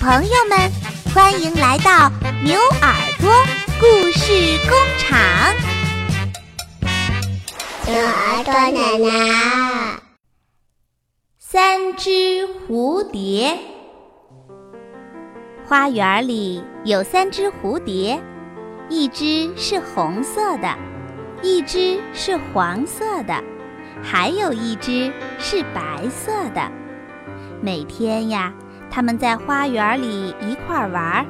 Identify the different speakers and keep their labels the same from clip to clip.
Speaker 1: 朋友们，欢迎来到牛耳朵故事工厂。
Speaker 2: 牛耳朵奶奶，
Speaker 1: 三只蝴蝶。花园里有三只蝴蝶，一只是红色的，一只是黄色的，还有一只是白色的。每天呀。他们在花园里一块玩，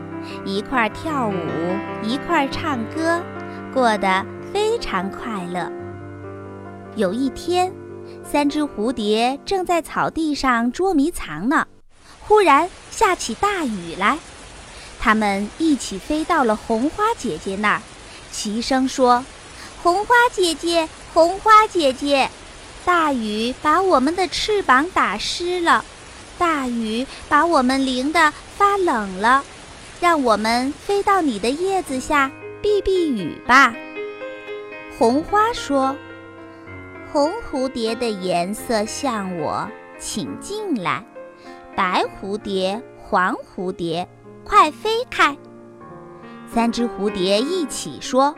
Speaker 1: 一块跳舞，一块唱歌，过得非常快乐。有一天，三只蝴蝶正在草地上捉迷藏呢，忽然下起大雨来。它们一起飞到了红花姐姐那儿，齐声说：“红花姐姐，红花姐姐，大雨把我们的翅膀打湿了。”大雨把我们淋得发冷了，让我们飞到你的叶子下避避雨吧。红花说：“红蝴蝶的颜色像我，请进来。白蝴蝶、黄蝴蝶，快飞开。”三只蝴蝶一起说：“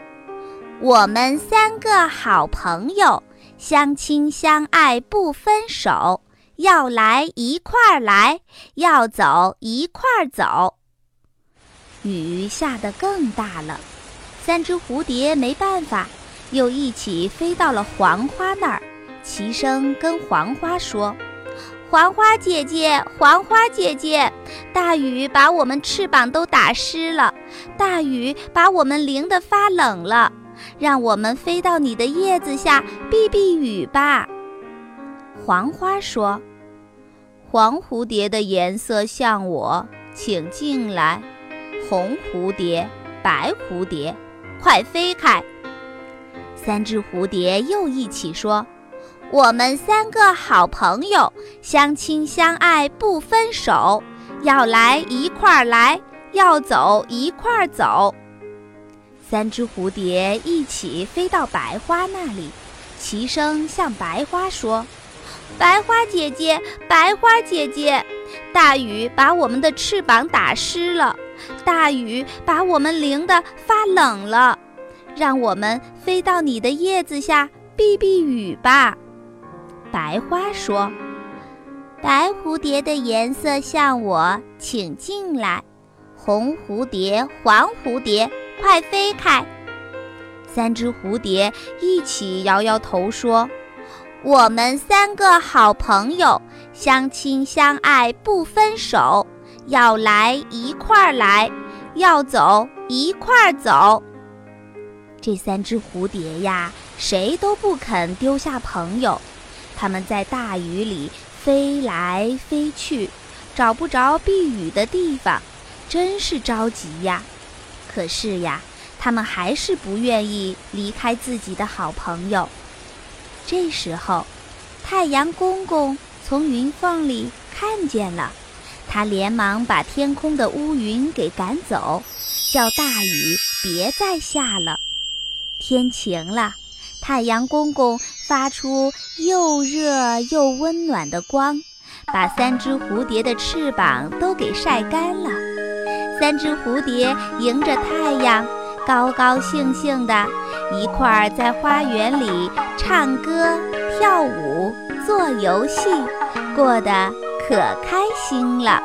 Speaker 1: 我们三个好朋友，相亲相爱不分手。”要来一块儿来，要走一块儿走。雨下得更大了，三只蝴蝶没办法，又一起飞到了黄花那儿，齐声跟黄花说：“黄花姐姐，黄花姐姐，大雨把我们翅膀都打湿了，大雨把我们淋得发冷了，让我们飞到你的叶子下避避雨吧。”黄花说：“黄蝴蝶的颜色像我，请进来。红蝴蝶、白蝴蝶，快飞开。”三只蝴蝶又一起说：“我们三个好朋友，相亲相爱不分手，要来一块儿来，要走一块儿走。”三只蝴蝶一起飞到白花那里，齐声向白花说。白花姐姐，白花姐姐，大雨把我们的翅膀打湿了，大雨把我们淋得发冷了，让我们飞到你的叶子下避避雨吧。白花说：“白蝴蝶的颜色像我，请进来。红蝴蝶、黄蝴蝶，快飞开。”三只蝴蝶一起摇摇头说。我们三个好朋友，相亲相爱不分手，要来一块儿来，要走一块儿走。这三只蝴蝶呀，谁都不肯丢下朋友。他们在大雨里飞来飞去，找不着避雨的地方，真是着急呀。可是呀，他们还是不愿意离开自己的好朋友。这时候，太阳公公从云缝里看见了，他连忙把天空的乌云给赶走，叫大雨别再下了。天晴了，太阳公公发出又热又温暖的光，把三只蝴蝶的翅膀都给晒干了。三只蝴蝶迎着太阳，高高兴兴的。一块儿在花园里唱歌、跳舞、做游戏，过得可开心了。